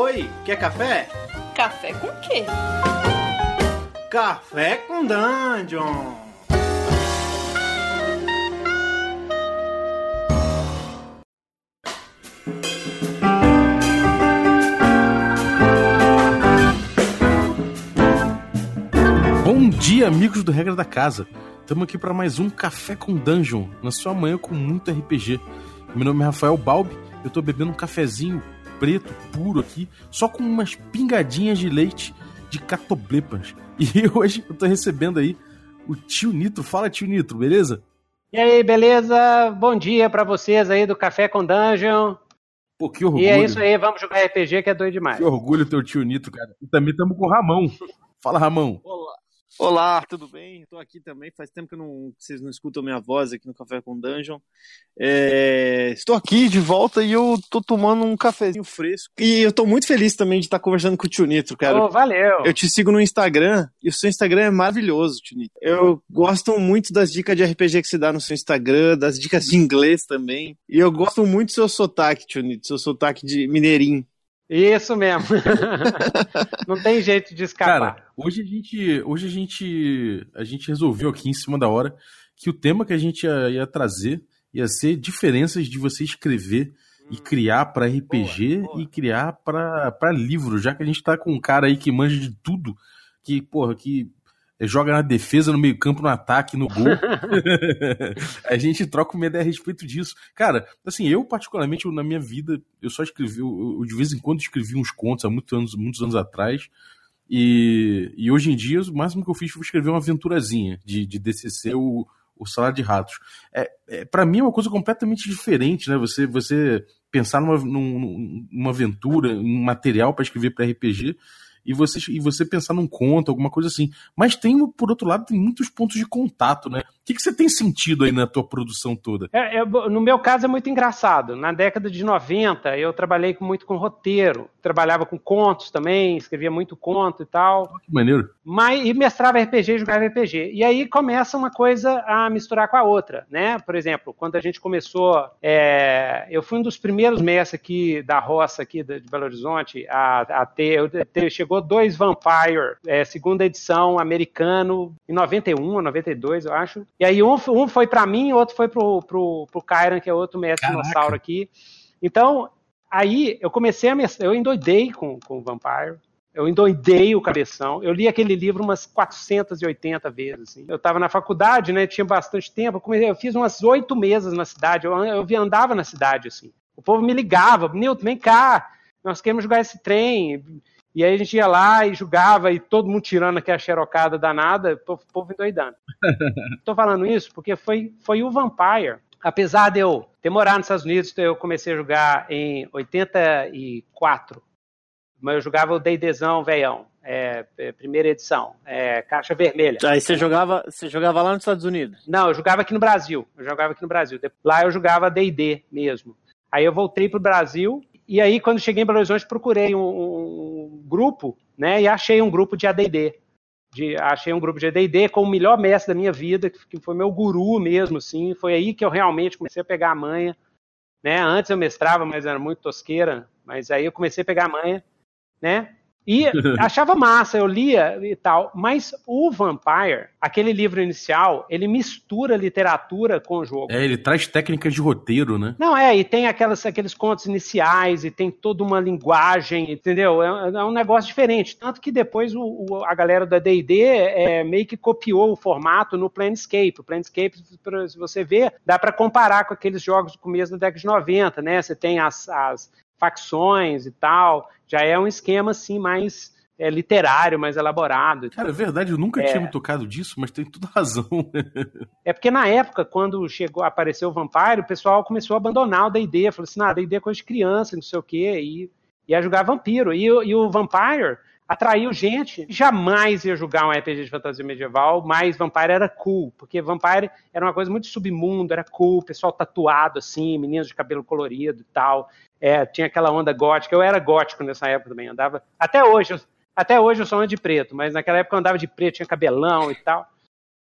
Oi, quer café? Café com quê? Café com Dungeon! Bom dia, amigos do Regra da Casa. Estamos aqui para mais um Café com Dungeon, na sua manhã com muito RPG. Meu nome é Rafael Balbi, eu tô bebendo um cafezinho preto, puro aqui, só com umas pingadinhas de leite de catoblepas. E hoje eu tô recebendo aí o tio Nitro. Fala, tio Nitro, beleza? E aí, beleza? Bom dia para vocês aí do Café com Dungeon. Pô, que orgulho. E é isso aí, vamos jogar RPG que é doido demais. Que orgulho teu tio Nitro, cara. E também estamos com o Ramão. Fala, Ramão. Olá. Olá, tudo bem? Estou aqui também. Faz tempo que, não, que vocês não escutam minha voz aqui no Café com Dungeon. É, estou aqui de volta e eu tô tomando um cafezinho fresco. E eu tô muito feliz também de estar conversando com o Tio Nitro, cara. Oh, valeu. Eu te sigo no Instagram e o seu Instagram é maravilhoso, Tio Nitro. Eu gosto muito das dicas de RPG que você dá no seu Instagram, das dicas de inglês também. E eu gosto muito do seu sotaque, Tio Nitro, seu sotaque de mineirinho. Isso mesmo. Não tem jeito de escapar. Cara, hoje a gente, hoje a gente, a gente resolveu aqui em cima da hora que o tema que a gente ia, ia trazer ia ser diferenças de você escrever e criar para RPG boa, boa. e criar para livro, já que a gente tá com um cara aí que manja de tudo, que porra, que joga na defesa, no meio-campo, no ataque, no gol. a gente troca uma ideia a respeito disso. Cara, assim, eu particularmente, eu, na minha vida, eu só escrevi, eu, eu de vez em quando escrevi uns contos há muitos anos, muitos anos atrás. E, e hoje em dia, o máximo que eu fiz foi escrever uma aventurazinha de, de DCC, o, o Salário de Ratos. É, é, para mim é uma coisa completamente diferente, né? Você, você pensar numa, num, numa aventura, em um material para escrever para RPG e você, e você pensar num conto, alguma coisa assim. Mas tem, por outro lado, tem muitos pontos de contato, né? O que, que você tem sentido aí na tua produção toda? É, é, no meu caso é muito engraçado. Na década de 90, eu trabalhei muito com roteiro. Trabalhava com contos também, escrevia muito conto e tal. Que maneiro. Mas, e mestrava RPG e jogava RPG. E aí começa uma coisa a misturar com a outra, né? Por exemplo, quando a gente começou, é, eu fui um dos primeiros mestres aqui da roça aqui de Belo Horizonte a, a ter, eu, ter, chegou dois Vampire, é, segunda edição americano, em 91 ou 92, eu acho. E aí um, um foi para mim, outro foi pro, pro, pro Kyran, que é outro mestre Caraca. dinossauro aqui. Então, aí eu comecei a eu endoidei com, com o Vampire. Eu endoidei o cabeção. Eu li aquele livro umas 480 vezes. Assim. Eu estava na faculdade, né? Tinha bastante tempo. Eu, comecei, eu fiz umas oito mesas na cidade. Eu, eu andava na cidade, assim. O povo me ligava, Nilton, vem cá, nós queremos jogar esse trem. E aí a gente ia lá e jogava, e todo mundo tirando aquela xerocada danada, o povo endoidando. Estou falando isso porque foi, foi o Vampire. Apesar de eu ter morado nos Estados Unidos, eu comecei a jogar em 84. Mas eu jogava o D&Dzão velhão, é, é, primeira edição, é, caixa vermelha. Aí você jogava, você jogava lá nos Estados Unidos? Não, eu jogava aqui no Brasil. Eu jogava aqui no Brasil. Lá eu jogava D&D mesmo. Aí eu voltei pro Brasil e aí quando cheguei em Belo Horizonte procurei um, um grupo, né? E achei um grupo de AD&D. De, achei um grupo de AD&D com o melhor mestre da minha vida, que foi meu guru mesmo, assim. Foi aí que eu realmente comecei a pegar a manha. Né? Antes eu mestrava, mas era muito tosqueira. Mas aí eu comecei a pegar a manha, né? E achava massa, eu lia e tal. Mas o Vampire, aquele livro inicial, ele mistura literatura com o jogo. É, ele traz técnicas de roteiro, né? Não, é, e tem aquelas, aqueles contos iniciais, e tem toda uma linguagem, entendeu? É, é um negócio diferente. Tanto que depois o, o, a galera da DD é, meio que copiou o formato no Planescape. O Planescape, se você ver, dá para comparar com aqueles jogos do começo da década de 90, né? Você tem as, as facções e tal. Já é um esquema assim mais é, literário, mais elaborado. Cara, é verdade, eu nunca É. tinha me tocado disso, mas tem toda razão. É porque na época, quando chegou, apareceu o Vampire, o pessoal começou a abandonar o D&D, falou assim, ah, D&D é coisa de criança, não sei o quê, e ia jogar vampiro. E, o- e o Vampire atraiu gente, jamais ia jogar um RPG de fantasia medieval, mas Vampire era cool, porque Vampire era uma coisa muito submundo, era cool, pessoal tatuado assim, meninos de cabelo colorido e tal. É, tinha aquela onda gótica. Eu era gótico nessa época também, andava. Até hoje, eu- até hoje eu só ando de preto, mas naquela época eu andava de preto, tinha cabelão e tal.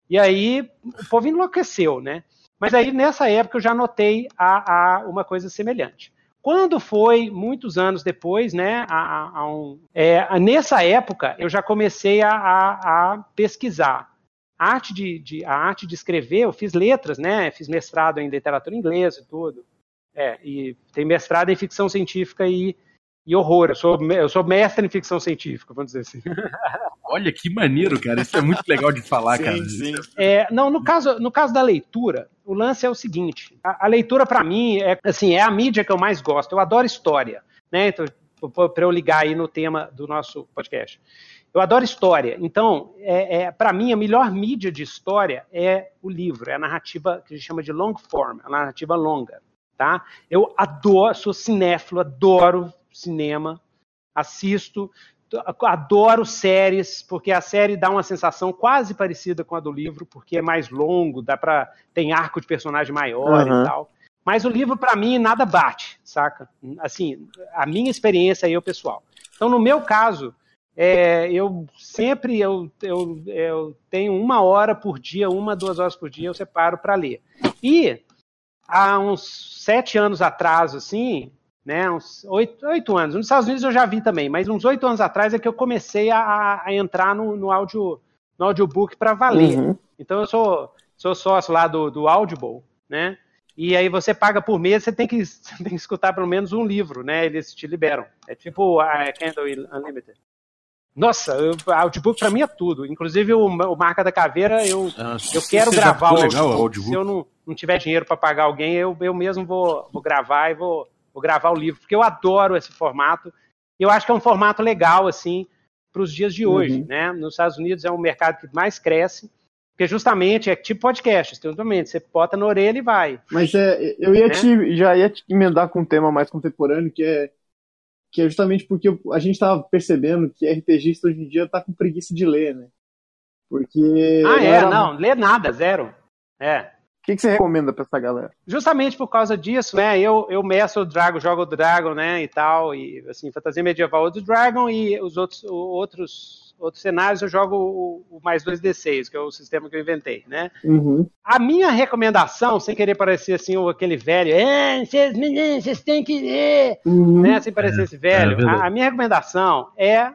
E aí o povo enlouqueceu, né? Mas aí nessa época eu já notei a, a uma coisa semelhante. Quando foi, muitos anos depois, né, a, a um, é, nessa época, eu já comecei a, pesquisar. A arte de, de, a arte de escrever, eu fiz letras, né, fiz mestrado em literatura inglesa e tudo. É, e tem mestrado em ficção científica e, e horror. Eu sou, eu sou mestre em ficção científica, vamos dizer assim. Olha que maneiro, cara. Isso é muito legal de falar, Sim, cara. sim. É, não, no caso, no caso da leitura, o lance é o seguinte: a, a leitura para mim é assim é a mídia que eu mais gosto. Eu adoro história, né? Então, para eu ligar aí no tema do nosso podcast. Eu adoro história. Então, é, é para mim, a melhor mídia de história é o livro, é a narrativa que a gente chama de long form, a narrativa longa. Tá? Eu adoro, sou cinéfilo, adoro cinema, assisto, adoro séries, porque a série dá uma sensação quase parecida com a do livro, porque é mais longo, dá para tem arco de personagem maior Uhum. e tal. Mas o livro para mim nada bate, saca? Assim, a minha experiência aí é o pessoal. Então, no meu caso, é, eu sempre eu, eu, eu tenho uma hora por dia, uma, duas horas por dia, eu separo para ler. E há uns sete anos atrás, assim, né, uns oito, oito anos, nos Estados Unidos eu já vi também, mas uns oito anos atrás é que eu comecei a, a entrar no, no, audio, no audiobook para valer. Uhum. Então eu sou, sou sócio lá do, do Audible, né? E aí você paga por mês, você tem que, você tem que escutar pelo menos um livro, né? Eles te liberam. É tipo a Kindle Unlimited. Nossa, eu, audiobook pra mim é tudo. Inclusive o, o Marca da Caveira, eu, Ah, eu quero gravar o legal audiobook. o audiobook. Se eu não, não tiver dinheiro para pagar alguém, eu, eu mesmo vou, vou gravar e vou, vou gravar o livro, porque eu adoro esse formato. Eu acho que é um formato legal, assim, para os dias de hoje. Uhum. Né? Nos Estados Unidos é um mercado que mais cresce, porque justamente é tipo podcast, exatamente. Você bota na orelha e vai. Mas é, eu ia Né? te, já ia te emendar com um tema mais contemporâneo, que é, que é justamente porque a gente estava percebendo que RPGista hoje em dia tá com preguiça de ler, né? Porque. ah, é? era- Não, lê nada, zero. É. O que, que você recomenda pra essa galera? justamente por causa disso, né? Eu, eu meço o Dragon, jogo o Dragon, né? E tal, e assim, fantasia medieval do Dragon e os outros, outros, outros cenários eu jogo o, o mais 2D6, que é o sistema que eu inventei, né? Uhum. A minha recomendação, sem querer parecer assim, aquele velho, é, vocês meninos, vocês têm que ler, Uhum. né? Sem parecer esse velho. é a, a minha recomendação é,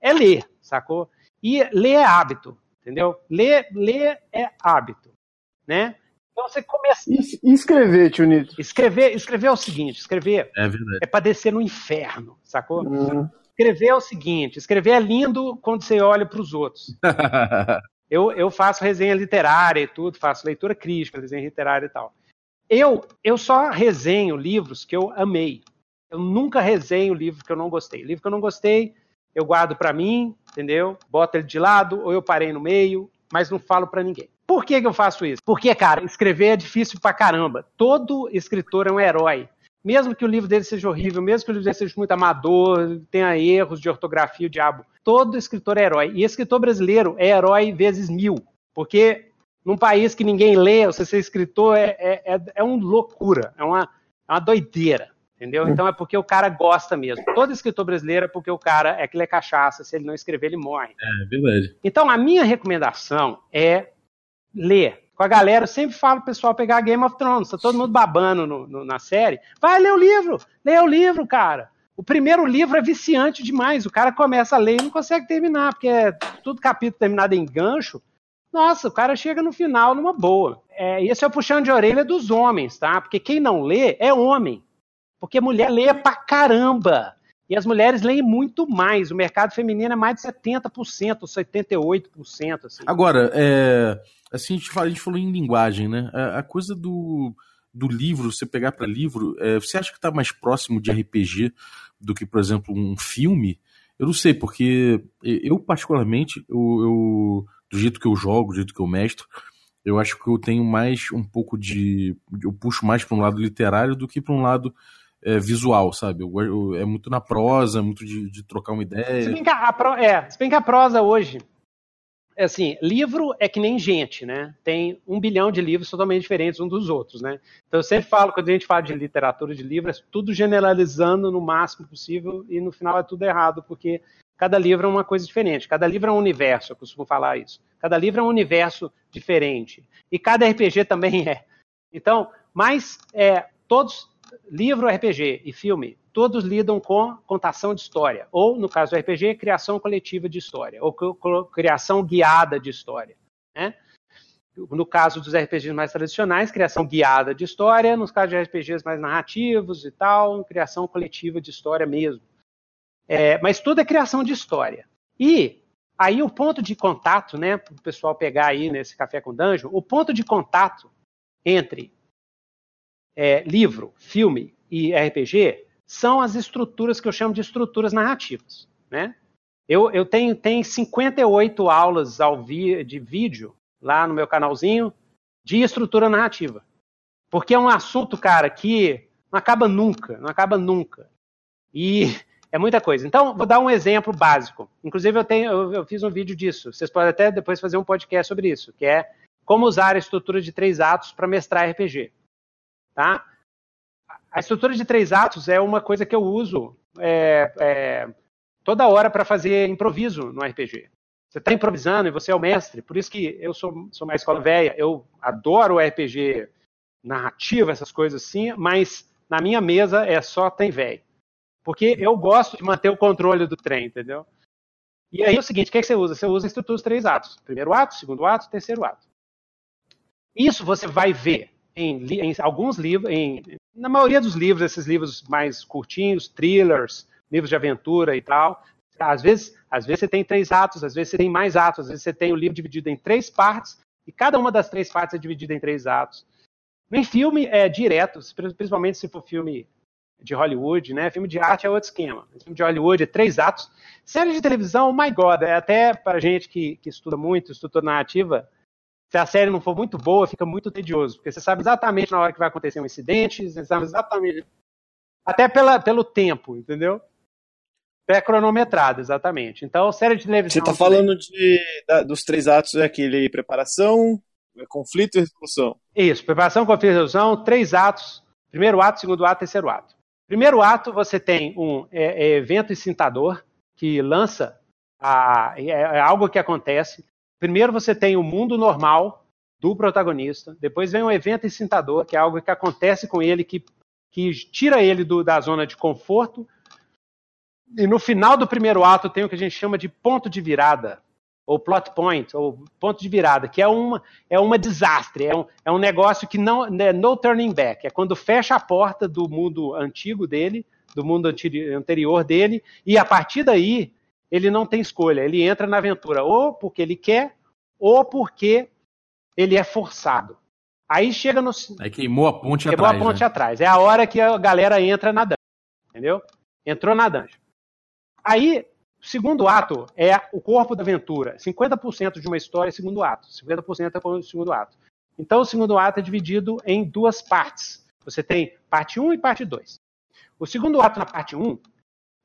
é ler, sacou? E ler é hábito, entendeu? Ler, ler é hábito, né? Então você começa. E, escrever, tio Nito? Escrever, escrever é o seguinte, escrever É verdade. é para descer no inferno, sacou? Uhum. Escrever é o seguinte, escrever é lindo quando você olha para os outros. Eu, eu faço resenha literária e tudo, faço leitura crítica, resenha literária e tal. Eu, eu só resenho livros que eu amei. Eu nunca resenho livro que eu não gostei. Livro que eu não gostei, eu guardo para mim, entendeu? Boto ele de lado, ou eu parei no meio, mas não falo para ninguém. Por que, que eu faço isso? Porque, cara, escrever é difícil pra caramba. Todo escritor é um herói. Mesmo que o livro dele seja horrível, mesmo que o livro dele seja muito amador, tenha erros de ortografia, o diabo. Todo escritor é herói. E escritor brasileiro é herói vezes mil. Porque num país que ninguém lê, você ser escritor é, é, é, é uma loucura, é uma, é uma doideira. Entendeu? Então é porque o cara gosta mesmo. Todo escritor brasileiro é porque o cara é que ele é cachaça. Se ele não escrever, ele morre. É verdade. Então, a minha recomendação é ler. Com a galera, eu sempre falo pro pessoal pegar Game of Thrones, tá todo mundo babando no- no- na série. Vai ler o livro, lê o livro, cara. O primeiro livro é viciante demais. O cara começa a ler e não consegue terminar, porque é tudo capítulo terminado em gancho. Nossa, o cara chega no final numa boa. É, esse é o puxão de orelha dos homens, tá? Porque quem não lê é homem. Porque mulher lê pra caramba. E as mulheres leem muito mais. O mercado feminino é mais de 70%, 78%. Assim. Agora, é, assim, a gente, fala, a gente falou em linguagem, né? A, a coisa do, do livro, você pegar para livro, é, você acha que está mais próximo de RPG do que, por exemplo, um filme? Eu não sei, porque eu, particularmente, eu, eu- do jeito que eu jogo, do jeito que eu mestro, eu acho que eu tenho mais um pouco de. Eu puxo mais para um lado literário do que para um lado é, visual, sabe? Eu, eu- é muito na prosa, muito de, de trocar uma Se ideia. bem, que a, pro- é, se bem que a prosa hoje, é assim, livro é que nem gente, né? Tem um bilhão de livros totalmente diferentes uns dos outros, né? Então eu sempre falo, quando a gente fala de literatura, de livro, é tudo generalizando no máximo possível e no final é tudo errado, porque cada livro é uma coisa diferente, cada livro é um universo, eu costumo falar isso. Cada livro é um universo diferente. E cada RPG também é. Então, mas é, todos livro, RPG e filme, todos lidam com contação de história, ou, no caso do RPG, criação coletiva de história, ou criação guiada de história. Né? No caso dos RPGs mais tradicionais, criação guiada de história, nos casos de RPGs mais narrativos e tal, criação coletiva de história mesmo. É, mas tudo é criação de história. E aí o ponto de contato, né, para o pessoal pegar aí nesse Café com Dungeon, o ponto de contato entre é, livro, filme e RPG são as estruturas que eu chamo de estruturas narrativas. Né? Eu, eu tenho, tenho 58 aulas ao vi, de vídeo lá no meu canalzinho de estrutura narrativa. Porque é um assunto, cara, que não acaba nunca, não acaba nunca. E é muita coisa. Então, vou dar um exemplo básico. Inclusive, eu, tenho, eu, eu fiz um vídeo disso. Vocês podem até depois fazer um podcast sobre isso, que é como usar a estrutura de três atos para mestrar RPG. Tá? A estrutura de três atos é uma coisa que eu uso é, é, toda hora para fazer improviso no RPG. Você está improvisando e você é o mestre. Por isso que eu sou, sou uma escola velha. Eu adoro RPG narrativo, essas coisas assim, mas na minha mesa é só tem velho. Porque eu gosto de manter o controle do trem, entendeu? E aí é o seguinte, o que, é que você usa? Você usa estruturas três atos. Primeiro ato, segundo ato, terceiro ato. Isso você vai ver em, em alguns livros, em, na maioria dos livros, esses livros mais curtinhos, thrillers, livros de aventura e tal, às vezes, às vezes você tem três atos, às vezes você tem mais atos, às vezes você tem o livro dividido em três partes, e cada uma das três partes é dividida em três atos. Em filme é direto, principalmente se for filme de Hollywood, né? Filme de arte é outro esquema. Filme de Hollywood é três atos. Série de televisão, oh my God, é até para gente que, que estuda muito, estuda narrativa, se a série não for muito boa, fica muito tedioso, porque você sabe exatamente na hora que vai acontecer um incidente, você sabe exatamente. Até pela, pelo tempo, entendeu? É cronometrado, exatamente. Então, série de televisão. Você está falando de, da, dos três atos, é aquele preparação, é conflito e resolução. Isso, preparação, conflito e resolução, três atos. Primeiro ato, segundo ato, terceiro ato. Primeiro ato, você tem um é, é evento incitador, que lança a, é, é algo que acontece. Primeiro você tem o mundo normal do protagonista, depois vem um evento incitador, que é algo que acontece com ele, que, que tira ele do, da zona de conforto. E no final do primeiro ato tem o que a gente chama de ponto de virada, ou plot point, ou ponto de virada, que é uma, é uma desastre, é um, é um negócio que não é no turning back, é quando fecha a porta do mundo antigo dele, do mundo anterior dele, e a partir daí ele não tem escolha, ele entra na aventura ou porque ele quer, ou porque ele é forçado. Aí chega no. Aí queimou a ponte queimou atrás. Queimou a ponte né? atrás. É a hora que a galera entra na dungeon. Entendeu? Entrou na dungeon. Aí, segundo ato é o corpo da aventura. 50% de uma história é segundo ato, 50% é o segundo ato. Então, o segundo ato é dividido em duas partes. Você tem parte 1 e parte 2. O segundo ato na parte 1,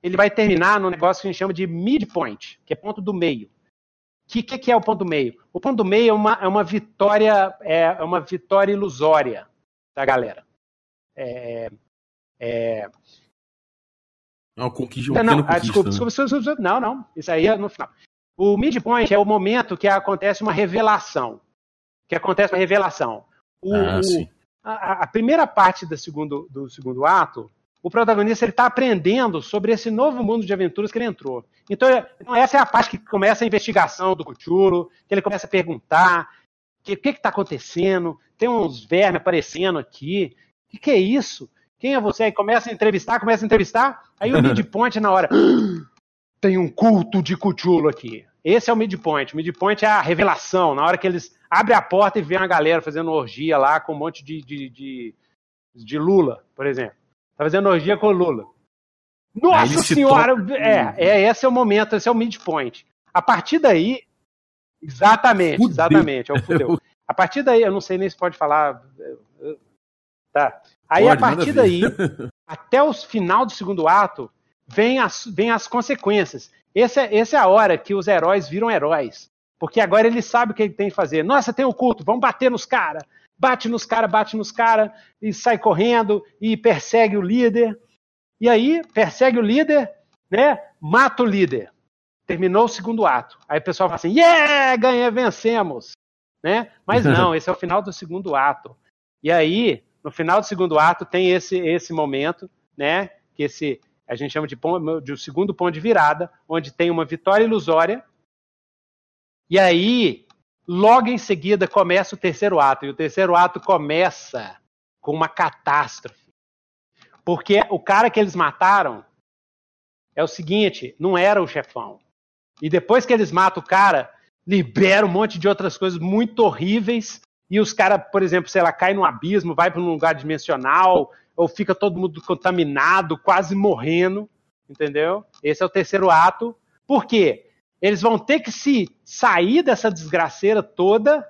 ele vai terminar no negócio que a gente chama de midpoint, que é ponto do meio. O que, que, é o ponto do meio? O ponto do meio é uma, é uma vitória é uma vitória ilusória da galera. É, é, não, conquista, não, não, ah, desculpa, né? desculpa, desculpa, não, não. Isso aí é no final. O midpoint é o momento que acontece uma revelação. Que acontece uma revelação. O, ah, o, a, a, primeira parte do segundo, do segundo ato, o protagonista está aprendendo sobre esse novo mundo de aventuras que ele entrou. Então, então, essa é a parte que começa a investigação do Cthulhu, que ele começa a perguntar o que está acontecendo, tem uns vermes aparecendo aqui, o que, que é isso? Quem é você? Aí começa a entrevistar, começa a entrevistar, aí o midpoint na hora. Tem um culto de Cthulhu aqui. Esse é o midpoint. O midpoint é a revelação. Na hora que eles abrem a porta e vê uma galera fazendo orgia lá com um monte de, de, de, de Lula, por exemplo. Tá fazendo orgia com Lula. Nossa senhora! É, é, esse é o momento, esse é o midpoint. A partir daí. Exatamente, fudeu. exatamente. É o fudeu. A partir daí, eu não sei nem se pode falar. Tá. Aí, Pode, a partir daí, até o final do segundo ato, vem as, vem as consequências. Essa é, essa é a hora que os heróis viram heróis. Porque agora ele sabe o que ele tem que fazer. Nossa, tem o um culto, vamos bater nos caras. Bate nos caras, bate nos caras, e sai correndo, e persegue o líder. E aí, persegue o líder, né? Mata o líder. Terminou o segundo ato. Aí o pessoal fala assim: yeah, ganhei, vencemos. Né? Mas não, esse é o final do segundo ato. E aí, No final do segundo ato tem esse, esse momento, né? Que esse a gente chama de, de o segundo ponto de virada, onde tem uma vitória ilusória. E aí, logo em seguida, começa o terceiro ato. E o terceiro ato começa com uma catástrofe. Porque o cara que eles mataram é o seguinte: não era o chefão. E depois que eles matam o cara, libera um monte de outras coisas muito horríveis. E os caras, por exemplo, sei lá, cai no abismo, vai para um lugar dimensional, ou fica todo mundo contaminado, quase morrendo, entendeu? Esse é o terceiro ato. Por quê? Eles vão ter que se sair dessa desgraceira toda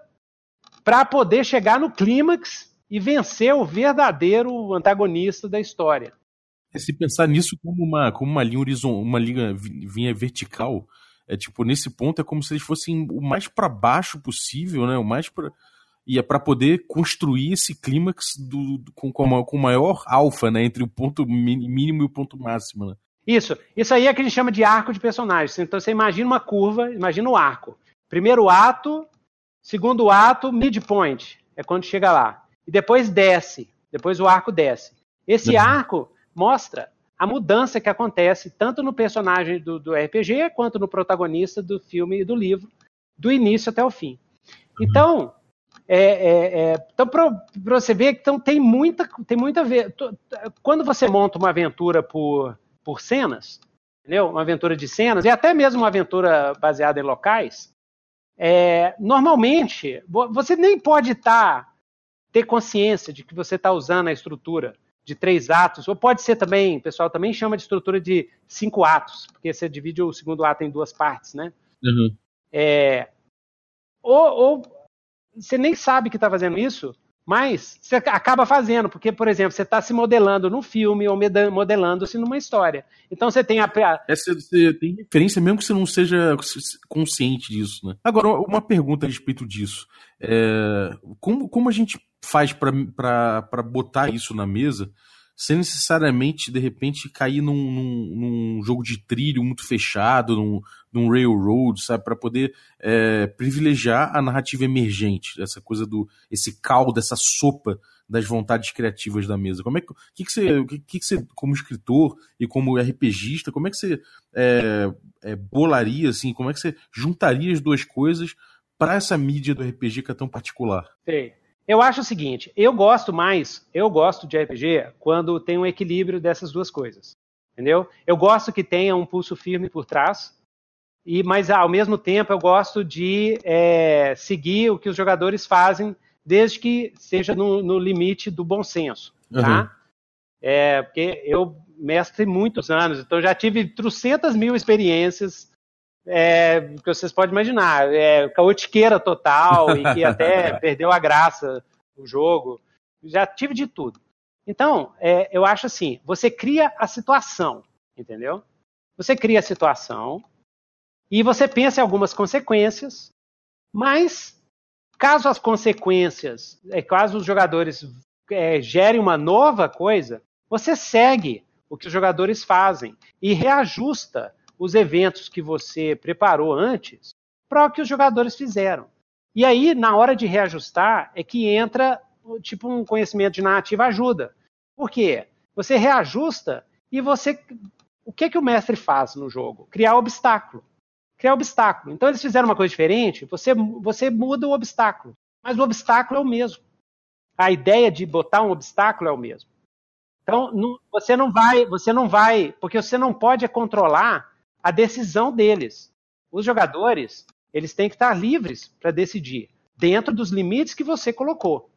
para poder chegar no clímax e vencer o verdadeiro antagonista da história. Se pensar nisso como uma, como uma linha horizontal, uma linha vinha vertical, é tipo nesse ponto é como se eles fossem o mais para baixo possível, né? O mais para e é para poder construir esse clímax do, do, com, com, com maior alfa, né? Entre o ponto mínimo e o ponto máximo. Né? Isso. Isso aí é que a gente chama de arco de personagens. Então você imagina uma curva, imagina o um arco. Primeiro ato, segundo ato, midpoint. É quando chega lá. E depois desce. Depois o arco desce. Esse uhum. arco mostra a mudança que acontece tanto no personagem do, do, RPG quanto no protagonista do filme e do livro, do início até o fim. Uhum. Então, é, é, é, então para você ver, então tem muita, tem muita ver. Quando você monta uma aventura por, por cenas, entendeu? Uma aventura de cenas e até mesmo uma aventura baseada em locais, é, normalmente você nem pode estar tá, ter consciência de que você está usando a estrutura de três atos, ou pode ser também, o pessoal também chama de estrutura de cinco atos, porque você divide o segundo ato em duas partes, né? Uhum. É, ou, ou, você nem sabe que está fazendo isso, mas você acaba fazendo, porque, por exemplo, você está se modelando num filme ou modelando-se numa história. Então você tem a. É, você tem referência mesmo que você não seja consciente disso, né? Agora, uma pergunta a respeito disso. É, como, como a gente faz para botar isso na mesa sem necessariamente, de repente, cair num, num, num jogo de trilho muito fechado, num, num railroad, sabe? Para poder é, privilegiar a narrativa emergente, essa coisa do. esse caldo, essa sopa das vontades criativas da mesa. Como é que, que, que você, que, que você, como escritor e como RPGista, como é que você é, é, bolaria, assim, como é que você juntaria as duas coisas para essa mídia do RPG que é tão particular? Sim. Eu acho o seguinte, eu gosto mais, eu gosto de RPG quando tem um equilíbrio dessas duas coisas. Entendeu? Eu gosto que tenha um pulso firme por trás, e mas ao mesmo tempo eu gosto de é, seguir o que os jogadores fazem, desde que seja no, no limite do bom senso. Tá? Uhum. É, porque eu mestre muitos anos, então já tive trocentas mil experiências é, que vocês podem imaginar, é, caotiqueira total e que até perdeu a graça o jogo. Já tive de tudo. Então, é, eu acho assim, você cria a situação, entendeu? Você cria a situação e você pensa em algumas consequências, mas caso as consequências, é, caso os jogadores é, gerem uma nova coisa, você segue o que os jogadores fazem e reajusta os eventos que você preparou antes para o que os jogadores fizeram. E aí, na hora de reajustar, é que entra tipo um conhecimento de narrativa ajuda. Por quê? Você reajusta e você. O que, que o mestre faz no jogo? Criar obstáculo. Criar obstáculo. Então eles fizeram uma coisa diferente, você, você muda o obstáculo. Mas o obstáculo é o mesmo. A ideia de botar um obstáculo é o mesmo. Então, não, você não vai, você não vai, porque você não pode controlar a decisão deles. Os jogadores, eles têm que estar livres para decidir, dentro dos limites que você colocou,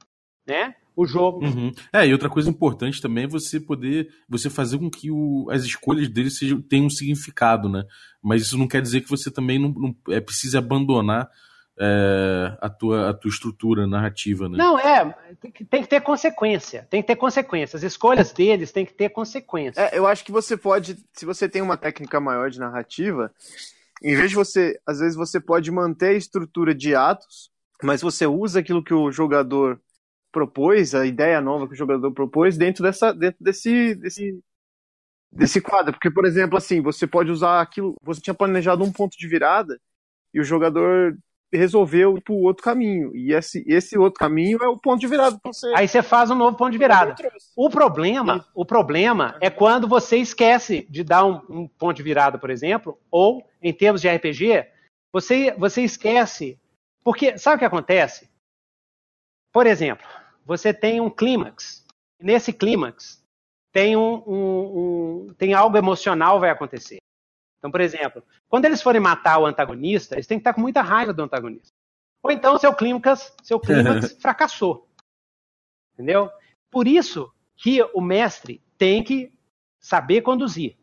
né? O jogo. Uhum. É, e outra coisa importante também é você poder, você fazer com que o, as escolhas deles sejam, tenham um significado, né? Mas isso não quer dizer que você também não, não é, precise abandonar é, a, tua, a tua estrutura narrativa, né? Não, é, tem que, tem que ter consequência, tem que ter consequências. As escolhas deles têm que ter consequências. É, eu acho que você pode, se você tem uma técnica maior de narrativa, em vez de você, às vezes você pode manter a estrutura de atos, mas você usa aquilo que o jogador propôs, a ideia nova que o jogador propôs dentro dessa, dentro desse, desse, desse quadro. Porque, por exemplo, assim, você pode usar aquilo, você tinha planejado um ponto de virada e o jogador resolveu ir pro outro caminho. E esse, esse outro caminho é o ponto de virada você. Aí você faz um novo ponto de virada. O problema, o problema é quando você esquece de dar um, um ponto de virada, por exemplo, ou em termos de RPG, você, você esquece. Porque sabe o que acontece? Por exemplo, você tem um clímax. Nesse clímax tem um, um, um, tem algo emocional vai acontecer. Então, por exemplo, quando eles forem matar o antagonista, eles têm que estar com muita raiva do antagonista. Ou então seu clímax, seu clímax fracassou. Entendeu? Por isso que o mestre tem que saber conduzir.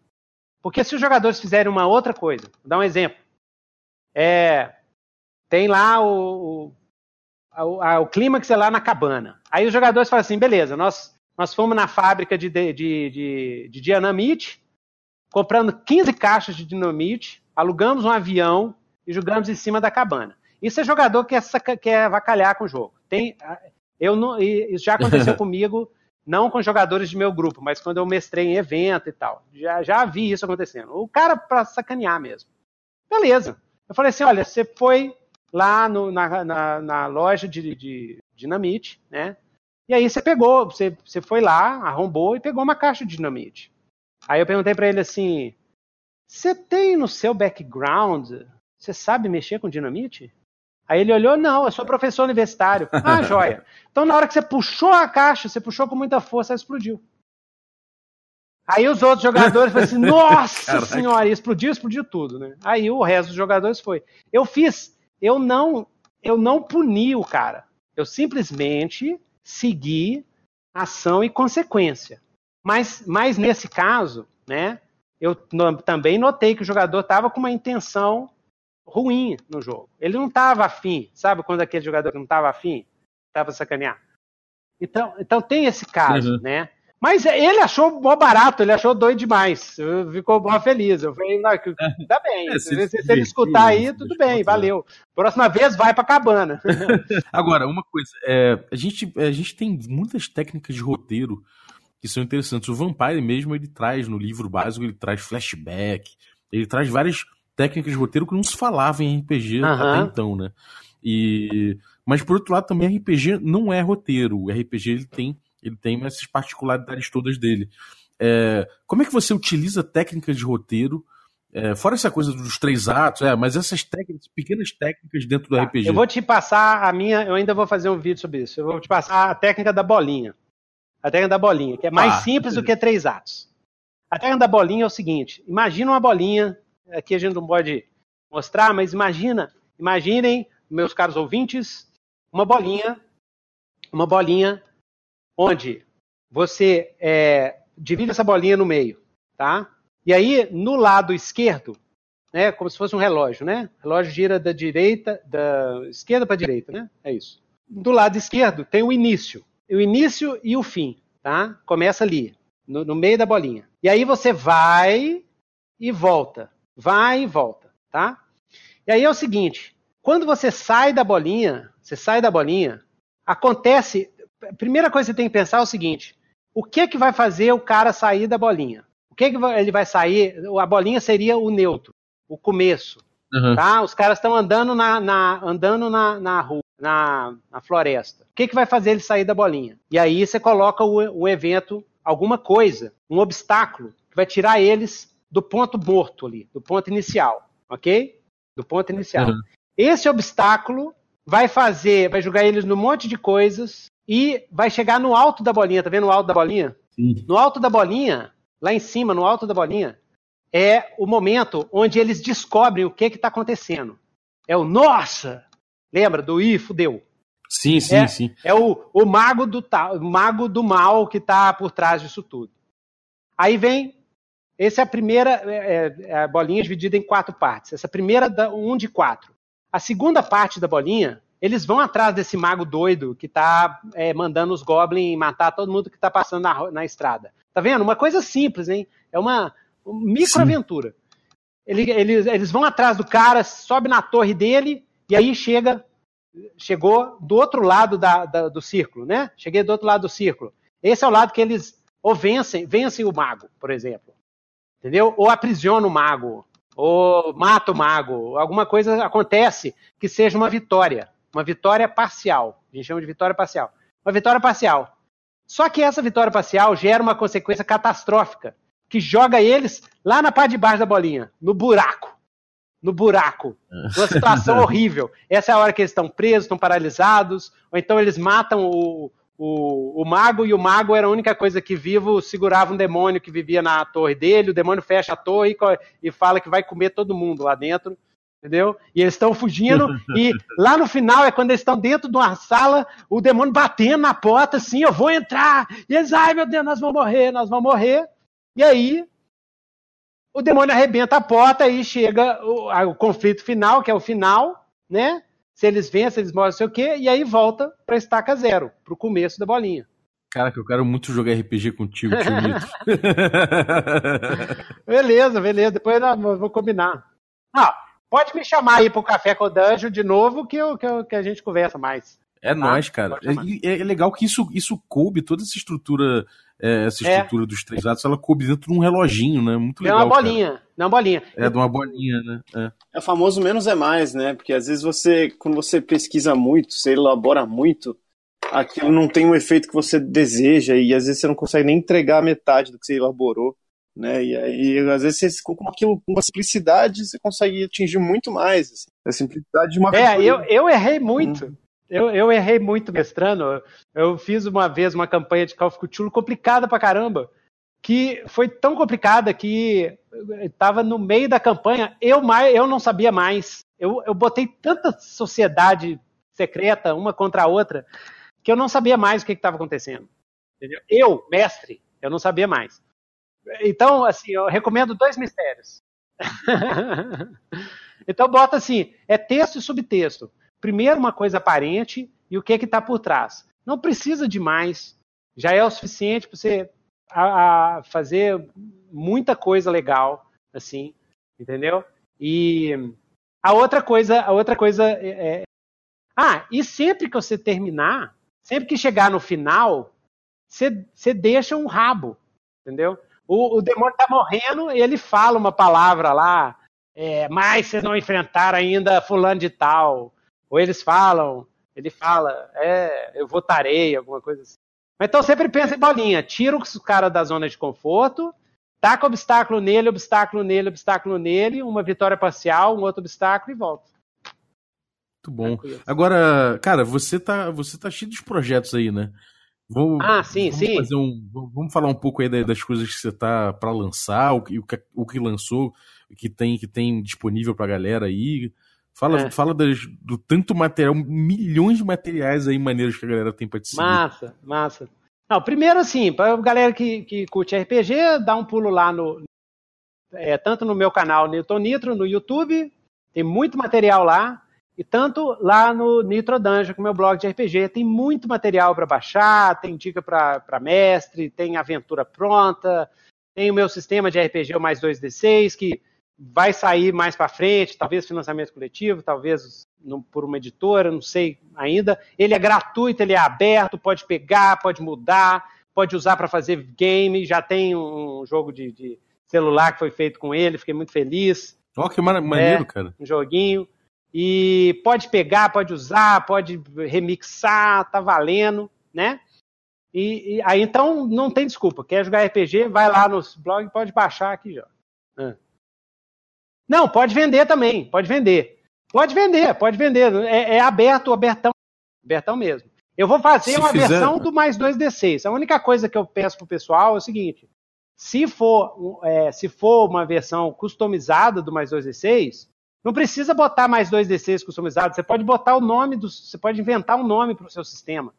Porque se os jogadores fizerem uma outra coisa, vou dar um exemplo. É, tem lá o, o, a, o clímax é lá na cabana. Aí os jogadores falam assim, beleza, nós, nós fomos na fábrica de, de, de, de dinamite, comprando 15 caixas de dinamite, alugamos um avião e jogamos em cima da cabana. Isso é jogador que quer, quer avacalhar com o jogo. Tem, eu não, isso já aconteceu comigo, não com jogadores de meu grupo, mas quando eu mestrei em evento e tal. Já, já vi isso acontecendo. O cara para sacanear mesmo. Beleza. Eu falei assim: olha, você foi lá no, na, na, na, loja de, de dinamite, né? E aí você pegou, você, você foi lá, arrombou e pegou uma caixa de dinamite. Aí eu perguntei para ele assim: você tem no seu background, você sabe mexer com dinamite? Aí ele olhou, não, eu sou professor universitário. Ah, joia. Então na hora que você puxou a caixa, você puxou com muita força, ela explodiu. Aí os outros jogadores falaram assim, nossa Caraca. senhora, explodiu, explodiu tudo, né? Aí o resto dos jogadores foi. Eu fiz, eu não, eu não puni o cara. Eu simplesmente segui ação e consequência. Mas, mas nesse caso, né, eu no, também notei que o jogador estava com uma intenção ruim no jogo. Ele não estava afim, sabe quando aquele jogador não estava afim, estava sacanear. Então, então tem esse caso, uhum. né? Mas ele achou mó barato, ele achou doido demais. Ficou mó feliz. Eu falei, não, tá bem. É, se, se, ele escutar aí, tudo bem, valeu. Próxima vez vai pra cabana. Agora, uma coisa, é, a, gente, a gente tem muitas técnicas de roteiro que são interessantes. O Vampire mesmo, ele traz no livro básico, ele traz flashback, ele traz várias técnicas de roteiro que não se falava em RPG uhum. até então, né? E... Mas por outro lado, também RPG não é roteiro. O RPG ele tem, ele tem essas particularidades todas dele. É... Como é que você utiliza técnicas de roteiro? É, fora essa coisa dos três atos, é, mas essas técnicas, pequenas técnicas dentro do tá, RPG. Eu vou te passar a minha, eu ainda vou fazer um vídeo sobre isso. Eu vou te passar a técnica da bolinha. A técnica da bolinha, que é mais ah, simples do que três atos. A técnica da bolinha é o seguinte: imagina uma bolinha, aqui a gente não pode mostrar, mas imagina, imaginem, meus caros ouvintes, uma bolinha, uma bolinha onde você é, divide essa bolinha no meio, tá? E aí, no lado esquerdo, né, como se fosse um relógio, né? O relógio gira da direita, da esquerda para direita, né? É isso. Do lado esquerdo tem o início o início e o fim, tá? Começa ali, no, no meio da bolinha. E aí você vai e volta, vai e volta, tá? E aí é o seguinte, quando você sai da bolinha, você sai da bolinha, acontece, a primeira coisa que você tem que pensar é o seguinte, o que que vai fazer o cara sair da bolinha? O que que ele vai sair? A bolinha seria o neutro, o começo, uhum. tá? Os caras estão andando na, na andando na, na rua na, na floresta. O que, que vai fazer ele sair da bolinha? E aí você coloca o, o evento, alguma coisa, um obstáculo, que vai tirar eles do ponto morto ali, do ponto inicial, ok? Do ponto inicial. Uhum. Esse obstáculo vai fazer, vai jogar eles num monte de coisas e vai chegar no alto da bolinha. Tá vendo o alto da bolinha? Sim. No alto da bolinha, lá em cima, no alto da bolinha, é o momento onde eles descobrem o que está acontecendo. É o nossa, Lembra do I, fudeu. Sim, sim, é, sim. É o, o mago do mago do mal que está por trás disso tudo. Aí vem. Essa é a primeira é, é, é, a bolinha dividida em quatro partes. Essa primeira, um de quatro. A segunda parte da bolinha, eles vão atrás desse mago doido que está é, mandando os goblins matar todo mundo que está passando na, na estrada. Tá vendo? Uma coisa simples, hein? É uma, uma microaventura. Ele, eles, eles vão atrás do cara, sobe na torre dele, e aí chega, chegou do outro lado da, da, do círculo, né? Cheguei do outro lado do círculo. Esse é o lado que eles ou vencem, vencem o mago, por exemplo. Entendeu? Ou aprisionam o mago. ou mata o mago, alguma coisa acontece que seja uma vitória, uma vitória parcial. A gente chama de vitória parcial. Uma vitória parcial. Só que essa vitória parcial gera uma consequência catastrófica, que joga eles lá na parte de baixo da bolinha, no buraco. No buraco. Uma situação horrível. Essa é a hora que eles estão presos, estão paralisados, ou então eles matam o, o, o, mago, e o mago era a única coisa que vivo segurava um demônio que vivia na torre dele, o demônio fecha a torre e, e fala que vai comer todo mundo lá dentro, entendeu? E eles estão fugindo, e lá no final é quando eles estão dentro de uma sala, o demônio batendo na porta, assim, eu vou entrar, e eles, ai meu Deus, nós vamos morrer, nós vamos morrer, e aí o demônio arrebenta a porta e chega o, o conflito final, que é o final, né? se eles vencem, eles morrem, não sei o quê, e aí volta pra estaca zero, pro começo da bolinha. Cara, que eu quero muito jogar RPG contigo, tio beleza, beleza, depois eu vou combinar. Ah, pode me chamar aí pro Café com o Danjo de novo, que, eu, que, eu, que a gente conversa mais. É tá? nóis, cara. É, é, legal que isso, isso coube, toda essa estrutura é, essa é. estrutura é. dos três lados, ela coube dentro de um reloginho, né? Muito legal. É uma bolinha, cara. é uma bolinha. É de uma bolinha, né? É. é o famoso menos é mais, né? Porque às vezes você, quando você pesquisa muito, você elabora muito, aquilo não tem o efeito que você deseja e às vezes você não consegue nem entregar a metade do que você elaborou. Né? E aí, às vezes, você, com aquilo, com uma simplicidade, você consegue atingir muito mais. Assim. A simplicidade de uma É, eu, eu errei muito. Hum. Eu, eu errei muito mestrando. Eu fiz uma vez uma campanha de Call of Cthulhu complicada pra caramba. Que foi tão complicada que estava no meio da campanha, eu, mais, eu não sabia mais. Eu, eu botei tanta sociedade secreta, uma contra a outra, que eu não sabia mais o que estava acontecendo. Entendeu? Eu, mestre, eu não sabia mais. Então, assim, eu recomendo dois mistérios. então, bota assim: é texto e subtexto primeiro uma coisa aparente e o que é que está por trás. Não precisa de mais. Já é o suficiente para você a, a fazer muita coisa legal, assim, entendeu? E a outra coisa, a outra coisa é, é, ah, e sempre que você terminar, sempre que chegar no final, você, você deixa um rabo, entendeu? O, o demônio tá morrendo ele fala uma palavra lá, é, mas vocês não enfrentaram ainda fulano de tal, ou eles falam, ele fala, é, eu votarei, alguma coisa assim. Mas então sempre pensa em bolinha, tira o cara da zona de conforto, taca obstáculo nele, obstáculo nele, obstáculo nele, uma vitória parcial, um outro obstáculo e volta. Muito bom. Agora, cara, você tá, você tá cheio de projetos aí, né? Vamos, ah, sim, vamos sim. Fazer um, vamos falar um pouco aí das coisas que você tá para lançar, o que, o que lançou, o que tem, que tem disponível pra galera aí. Fala, é. fala das, do tanto material, milhões de materiais aí maneiros que a galera tem pra te seguir. Massa, massa. Não, primeiro assim, pra galera que, que curte RPG, dá um pulo lá no. É, tanto no meu canal Newton Nitro, no YouTube, tem muito material lá, e tanto lá no Nitro Dungeon, com é meu blog de RPG, tem muito material para baixar, tem dica para mestre, tem aventura pronta, tem o meu sistema de RPG o mais 2D6, que vai sair mais para frente, talvez financiamento coletivo, talvez por uma editora, não sei ainda. Ele é gratuito, ele é aberto, pode pegar, pode mudar, pode usar para fazer game. Já tem um jogo de, de, celular que foi feito com ele, fiquei muito feliz. Ó, oh, que maneiro, é, cara. Um joguinho. E pode pegar, pode usar, pode remixar, tá valendo, né? E, e aí então não tem desculpa. Quer jogar RPG? Vai lá nos blogs, pode baixar aqui já. Ah. Não, pode vender também, pode vender. Pode vender, pode vender. É, é aberto, abertão, abertão mesmo. Eu vou fazer se uma fizer... versão do mais 2D6. A única coisa que eu peço pro pessoal é o seguinte: se for, é, se for uma versão customizada do mais 2D6, não precisa botar mais 2D6 customizado. Você pode botar o nome do. Você pode inventar um nome para o seu sistema.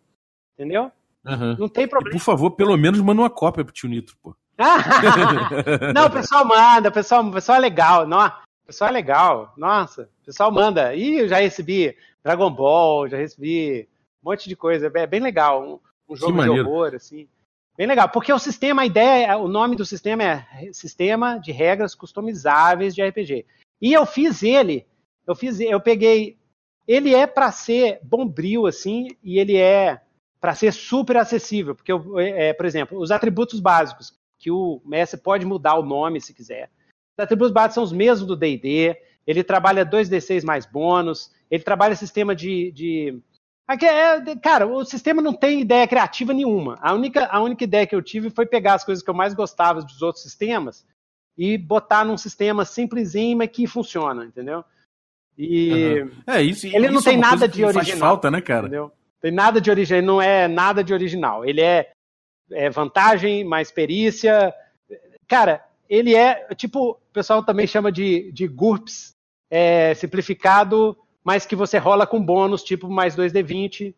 Entendeu? Uhum. Não tem problema. E, por favor, pelo menos manda uma cópia pro tio Nitro, pô. não, o pessoal manda, o pessoal, o pessoal é legal. Não, o pessoal é legal. Nossa, o pessoal manda. E eu já recebi Dragon Ball, já recebi um monte de coisa. É bem legal. Um, um jogo de horror, assim. Bem legal. Porque o sistema, a ideia, é, o nome do sistema é Sistema de Regras Customizáveis de RPG. E eu fiz ele, eu fiz, eu peguei. Ele é para ser bombril, assim, e ele é para ser super acessível. Porque, é, por exemplo, os atributos básicos que o mestre pode mudar o nome se quiser. Os atributos básicos são os mesmos do D&D, ele trabalha 2d6 mais bônus, ele trabalha sistema de... de... É, cara, o sistema não tem ideia criativa nenhuma. A única, a única ideia que eu tive foi pegar as coisas que eu mais gostava dos outros sistemas e botar num sistema simplesinho, mas que funciona, entendeu? E uhum. é, isso, ele isso não tem é nada de original. Faz falta, né, cara? Entendeu? Tem nada de original, não é nada de original. Ele é, é vantagem, mais perícia. Cara, ele é, tipo, o pessoal também chama de, de GURPS é, simplificado, mas que você rola com bônus, tipo mais 2D20.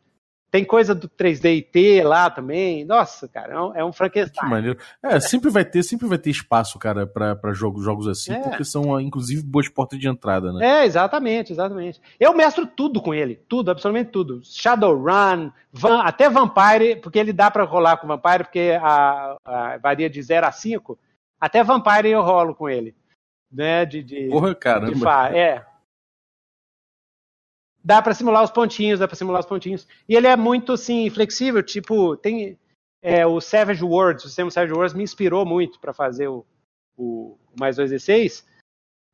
Tem coisa do 3D IT lá também. Nossa, cara, é um, é um Frankenstein. Que maneiro. É, sempre vai ter, sempre vai ter espaço, cara, para jogos, jogos assim, é. porque são, inclusive, boas portas de entrada, né? É, exatamente, exatamente. Eu mestro tudo com ele, tudo, absolutamente tudo. Shadowrun, Van, até Vampire, porque ele dá para rolar com Vampire, porque a, a, varia de 0 a 5. Até Vampire eu rolo com ele. Né, de, de, Porra, caramba. De é, dá para simular os pontinhos, dá para simular os pontinhos. E ele é muito assim flexível, tipo, tem é, o Savage Worlds, o sistema Savage Worlds me inspirou muito para fazer o, o, mais 2d6,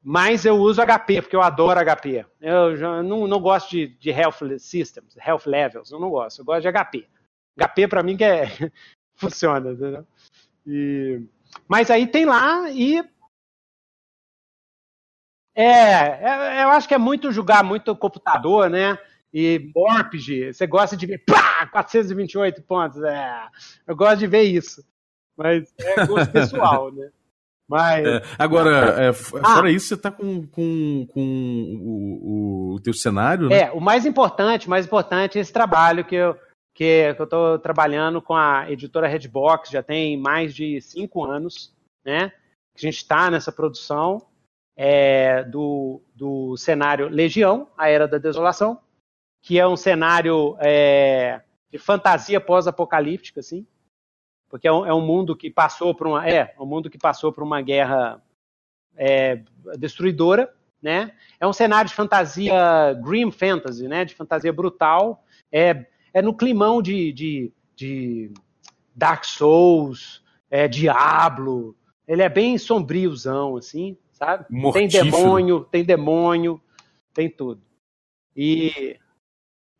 mas eu uso HP, porque eu adoro HP. Eu já não, não gosto de, de Health Systems, Health Levels, eu não gosto, eu gosto de HP. HP para mim que é funciona, entendeu? E, mas aí tem lá e é, é, eu acho que é muito julgar muito computador, né? E Morpg, você gosta de ver, pá, 428 pontos. É, eu gosto de ver isso. Mas é gosto pessoal, né? Mas... É, agora, é, fora ah, isso, você tá com, com, com o, o, o teu cenário, né? É, o mais importante, mais importante é esse trabalho que eu, que, que eu tô trabalhando com a editora Redbox, já tem mais de cinco anos, né? Que a gente está nessa produção é, do, do cenário Legião, a Era da Desolação, que é um cenário é, de fantasia pós-apocalíptica, assim, porque é um, é um, mundo que passou por uma é um mundo que passou por uma guerra é, destruidora, né? É um cenário de fantasia grim fantasy, né? De fantasia brutal, é, é no climão de, de, de Dark Souls, é, Diablo. Ele é bem sombriozão, assim sabe? Mortífero. Tem demônio, tem demônio, tem tudo. E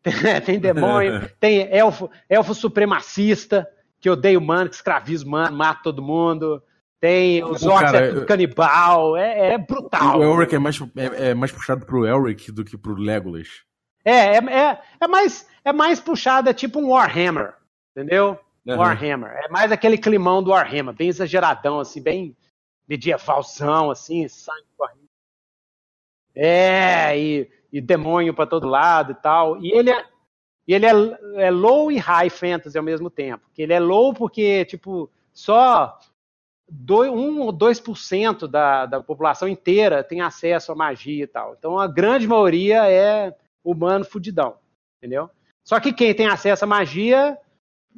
tem demônio, tem elfo, elfo supremacista, que odeia humano, que escraviza humano, mata todo mundo. Tem os o orcs cara, é canibal, é, é, brutal. O Elric é mais, é, é, mais puxado pro Elric do que pro Legolas. É, é, é, é, mais, é mais puxado, é tipo um Warhammer, entendeu? Uhum. Warhammer. É mais aquele climão do Warhammer, bem exageradão, assim, bem medievalzão, assim, sangue correndo. É, e, e demônio para todo lado e tal. E ele é, e ele é, é, low e high fantasy ao mesmo tempo. Que ele é low porque, tipo, só 1 ou 2% da, da população inteira tem acesso à magia e tal. Então a grande maioria é humano fudidão, entendeu? Só que quem tem acesso à magia,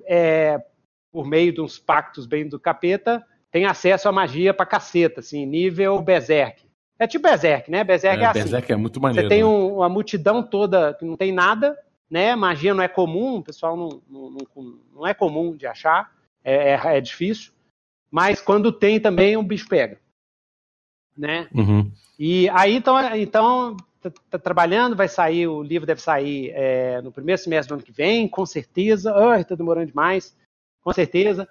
é, por meio de uns pactos bem do capeta, tem acesso à magia pra caceta, assim, nível Berserk. É tipo Berserk, né? Berserk é, é assim. Berserk é muito maneiro. Você tem né? um, uma multidão toda que não tem nada, né? Magia não é comum, o pessoal não, não, não, não é comum de achar, é, é, é, difícil. Mas quando tem também, o bicho pega. Né? Uhum. E aí, então, então tá, tá, trabalhando, vai sair, o livro deve sair é, no primeiro semestre do ano que vem, com certeza. Ai, tá demorando demais com certeza.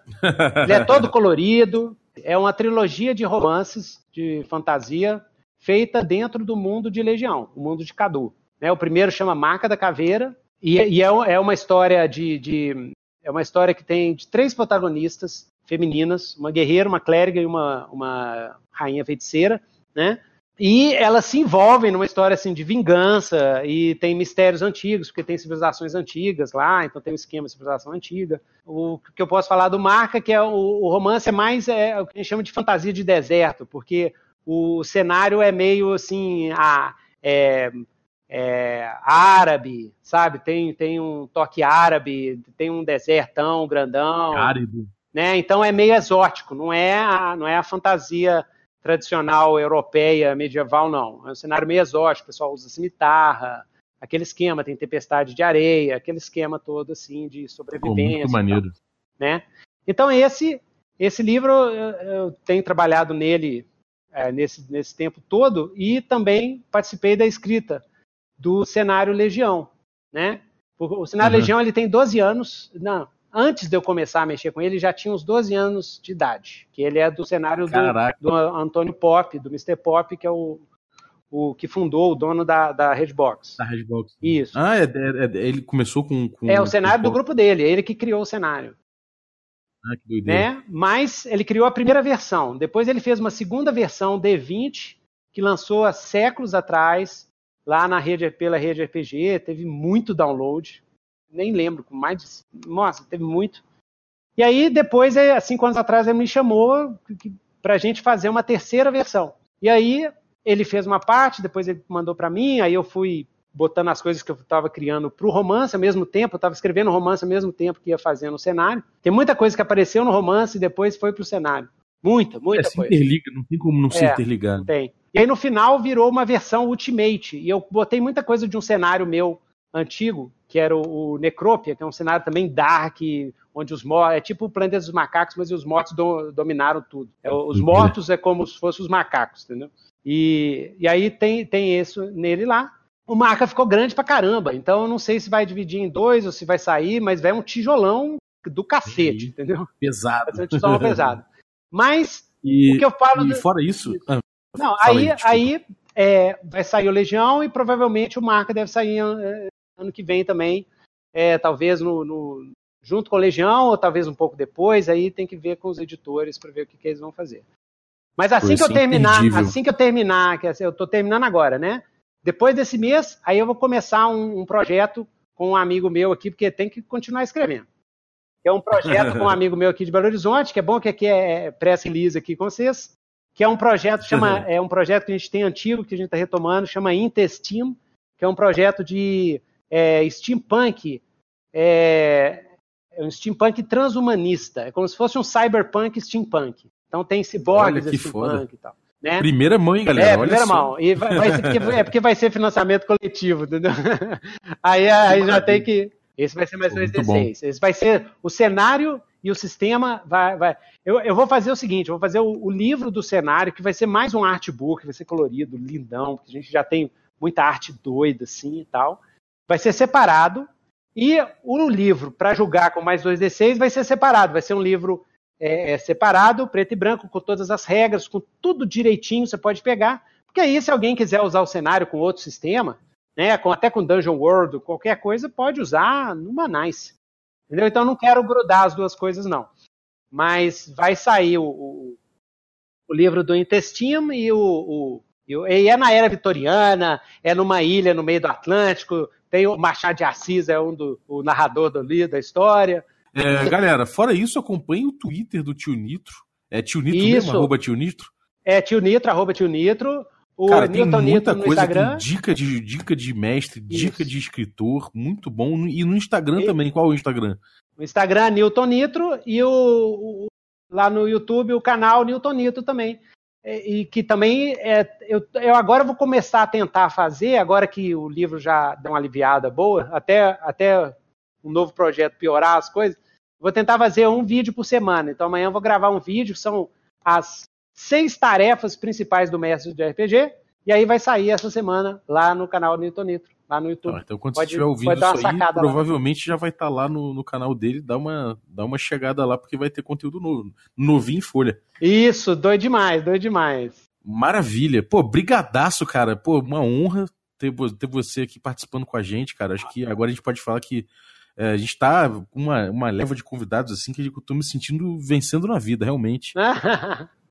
Ele é todo colorido. É uma trilogia de romances de fantasia feita dentro do mundo de Legião, o mundo de Cadu. Né? O primeiro chama Marca da Caveira e, e é, é, uma história de, de, é uma história que tem de três protagonistas femininas, uma guerreira, uma clériga e uma, uma rainha feiticeira, né? E elas se envolvem numa história assim de vingança e tem mistérios antigos, porque tem civilizações antigas lá, então tem um esquema de civilização antiga. O que eu posso falar do Marca, que é o, o romance é mais é, o que a gente chama de fantasia de deserto, porque o cenário é meio assim a, é, é, árabe, sabe? Tem, tem um toque árabe, tem um desertão grandão. Árido. Né? Então é meio exótico, não é a, não é a fantasia tradicional europeia, medieval, não. É um cenário meio exótico, o pessoal usa cimitarra, aquele esquema, tem tempestade de areia, aquele esquema todo assim de sobrevivência. muito maneiro. né? Então esse esse livro eu, eu tenho trabalhado nele é, nesse, nesse tempo todo e também participei da escrita do cenário Legião, né? O cenário uhum. Legião ele tem 12 anos, não, antes de eu começar a mexer com ele, já tinha uns 12 anos de idade, que ele é do cenário do, do Antônio Pop, do Mr. Pop, que é o, o que fundou, o dono da, da Redbox. Da Redbox. Isso. Ah, é, é, é, ele começou com, com É o cenário do grupo dele, é ele que criou o cenário. Ah, que doideira. Né? Mas ele criou a primeira versão. Depois ele fez uma segunda versão D20, que lançou há séculos atrás, lá na rede, pela rede RPG, teve muito download. Nem lembro, com mais de. Nossa, teve muito. E aí, depois, há cinco anos atrás, ele me chamou para a gente fazer uma terceira versão. E aí, ele fez uma parte, depois ele mandou para mim, aí eu fui botando as coisas que eu estava criando para o romance ao mesmo tempo, eu estava escrevendo romance ao mesmo tempo que ia fazendo o cenário. Tem muita coisa que apareceu no romance e depois foi para o cenário. Muita, muita é, coisa. Interliga, não tem como não é, se interligar. Tem. E aí no final virou uma versão Ultimate, e eu botei muita coisa de um cenário meu antigo, que era o, o Necrópia, que é um cenário também dark, onde os mortos. É tipo o planeta dos macacos, mas os mortos do, dominaram tudo. É, os mortos é como se fossem os macacos, entendeu? E, e aí tem, tem isso nele lá o marca ficou grande pra caramba. Então eu não sei se vai dividir em dois ou se vai sair, mas vai um tijolão do cacete, entendeu? Pesado. Vai um tijolão pesado. Mas e, o que eu falo. E fora isso. Ah, não, aí, aí, aí é, vai sair o Legião e provavelmente o marca deve sair é, ano que vem também. É, talvez no, no, junto com o Legião, ou talvez um pouco depois, aí tem que ver com os editores para ver o que, que, eles vão fazer. Mas assim que eu terminar, assim que eu terminar, que eu estou terminando agora, né? Depois desse mês, aí eu vou começar um, um projeto com um amigo meu aqui, porque tem que continuar escrevendo. É um projeto com um amigo meu aqui de Belo Horizonte, que é bom que aqui é press release aqui com vocês, que é um projeto chama é um projeto que a gente tem antigo que a gente está retomando, chama Intesteam, que é um projeto de é, steampunk, é, é, um steampunk transhumanista, é como se fosse um cyberpunk steampunk. Então tem ciborgues steampunk foda. e tal. Né? Primeira mão, hein, galera? É, primeira mão. E vai, vai porque, é porque vai ser financiamento coletivo, entendeu? Aí, aí já tem que. Esse vai ser mais um D6. Esse vai ser o cenário e o sistema. Vai, vai. Eu, eu vou fazer o seguinte: eu vou fazer o, o, livro do cenário, que vai ser mais um artbook, vai ser colorido, lindão, porque a gente já tem muita arte doida assim e tal. Vai ser separado. E o livro, para julgar com mais dois D6, vai ser separado. Vai ser um livro é, é, separado, preto e branco, com todas as regras, com tudo direitinho, você pode pegar. Porque aí, se alguém quiser usar o cenário com outro sistema, né, com, até com Dungeon World, qualquer coisa, pode usar numa Nice. Entendeu? Então, não quero grudar as duas coisas, não. Mas vai sair o, o, o livro do intestino e o, o, e é na era vitoriana, é numa ilha no meio do Atlântico, tem o Machado de Assis, é um do o narrador do livro, da história. É, galera, fora isso, acompanhe o Twitter do Tio Nitro. É Tio Nitro isso. mesmo, arroba Tio Nitro? É Tio Nitro, arroba Tio Nitro. O Cara, tem muita Nitro coisa, Instagram. dica de, dica de mestre, dica de escritor, muito bom. E no Instagram e... também, qual é o Instagram? O Instagram, Newton Nitro, e o, o, lá no YouTube, o canal Newton Nitro também. E, e que também, é, eu, eu agora vou começar a tentar fazer, agora que o livro já deu uma aliviada boa, até, até um novo projeto piorar as coisas, Vou tentar fazer um vídeo por semana. Então amanhã eu vou gravar um vídeo, são as seis tarefas principais do mestre de RPG. E aí vai sair essa semana lá no canal Nito Nitro, lá no YouTube. Ah, então quando pode, você estiver ouvindo isso aí, provavelmente lá. já vai estar tá lá no, no, canal dele, dá uma, dá uma chegada lá, porque vai ter conteúdo novo, novinho em folha. Isso, doido demais, doido demais. Maravilha. Pô, brigadaço, cara. Pô, uma honra ter, ter você aqui participando com a gente, cara. Acho que agora a gente pode falar que é, a gente está com uma, uma leva de convidados assim que eu estou me sentindo vencendo na vida, realmente.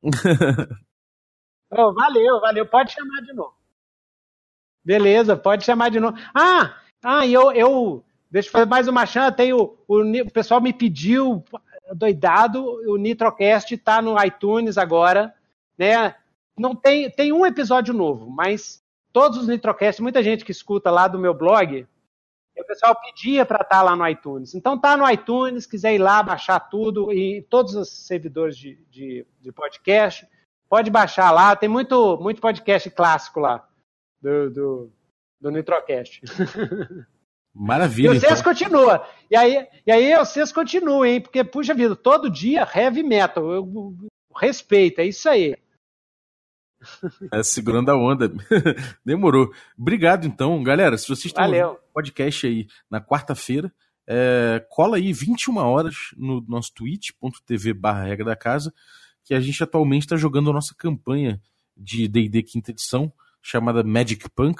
oh, valeu, valeu. Pode chamar de novo. Beleza, pode chamar de novo. Ah, ah eu, eu deixa eu fazer mais uma chance. Tem o, o, o pessoal me pediu, doidado, o Nitrocast está no iTunes agora, né? Não tem, tem um episódio novo, mas todos os Nitrocasts, muita gente que escuta lá do meu blog, o pessoal pedia para estar tá lá no iTunes. Então tá no iTunes, quiser ir lá baixar tudo e todos os servidores de, de, de podcast, pode baixar lá. Tem muito, muito podcast clássico lá do, do, do Nitrocast. Maravilha. E vocês então. continuam. E aí, e aí vocês continuam, hein? Porque, puxa vida, todo dia heavy metal. Eu, eu, respeito, é isso aí. É, segurando a onda. Demorou. Obrigado, então. Galera, se vocês estão Valeu. podcast aí na quarta-feira, é, cola aí 21 horas no nosso twitch.tv barra regra da casa, que a gente atualmente está jogando a nossa campanha de D&D quinta edição, chamada Magic Punk.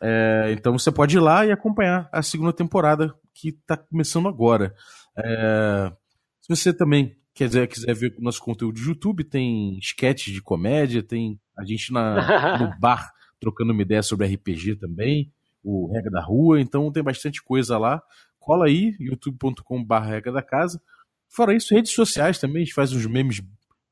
É, então você pode ir lá e acompanhar a segunda temporada que está começando agora. É, se você também quiser, quiser ver o nosso conteúdo de YouTube, tem sketches de comédia, tem a gente na, no bar trocando uma ideia sobre RPG também, o Regra da Rua, então tem bastante coisa lá. Cola aí, youtube.com.br Regra da Casa. Fora isso, redes sociais também, a gente faz uns memes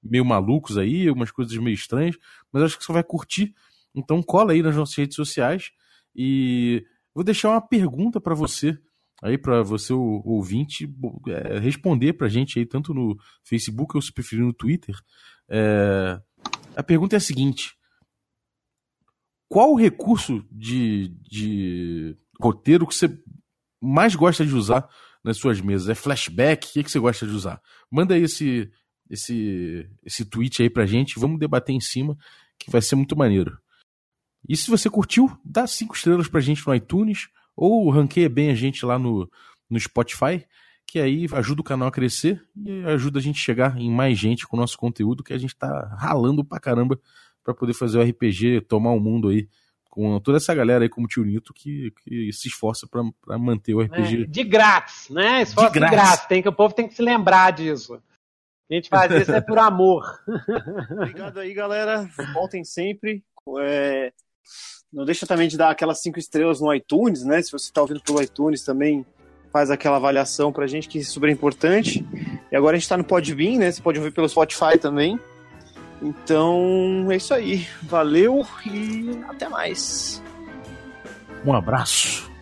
meio malucos aí, umas coisas meio estranhas, mas acho que você vai curtir. Então cola aí nas nossas redes sociais e vou deixar uma pergunta para você aí para você o ouvinte é, responder pra gente aí tanto no Facebook ou se preferir no Twitter. É, a pergunta é a seguinte: qual recurso de, de roteiro que você mais gosta de usar nas suas mesas? É flashback? O que, que você gosta de usar? Manda aí esse, esse, esse tweet aí pra gente, vamos debater em cima, que vai ser muito maneiro. E se você curtiu, dá cinco estrelas pra gente no iTunes, ou ranqueia bem a gente lá no, no Spotify, que aí ajuda o canal a crescer e ajuda a gente a chegar em mais gente com o nosso conteúdo, que a gente tá ralando pra caramba pra poder fazer o RPG, tomar o mundo aí, com toda essa galera aí como o Tio Nito que, que se esforça pra, pra manter o RPG. É, de grátis, né? Esforço de grátis. grátis. Tem que, o povo tem que se lembrar disso. A gente faz isso é por amor. Obrigado aí, galera. Voltem sempre. É, Não deixa também de dar aquelas cinco estrelas no iTunes, né? Se você está ouvindo pelo iTunes também, faz aquela avaliação pra gente, que é super importante. E agora a gente tá no Podbean, né? Você pode ouvir pelo Spotify também. Então, é isso aí. Valeu e até mais. Um abraço.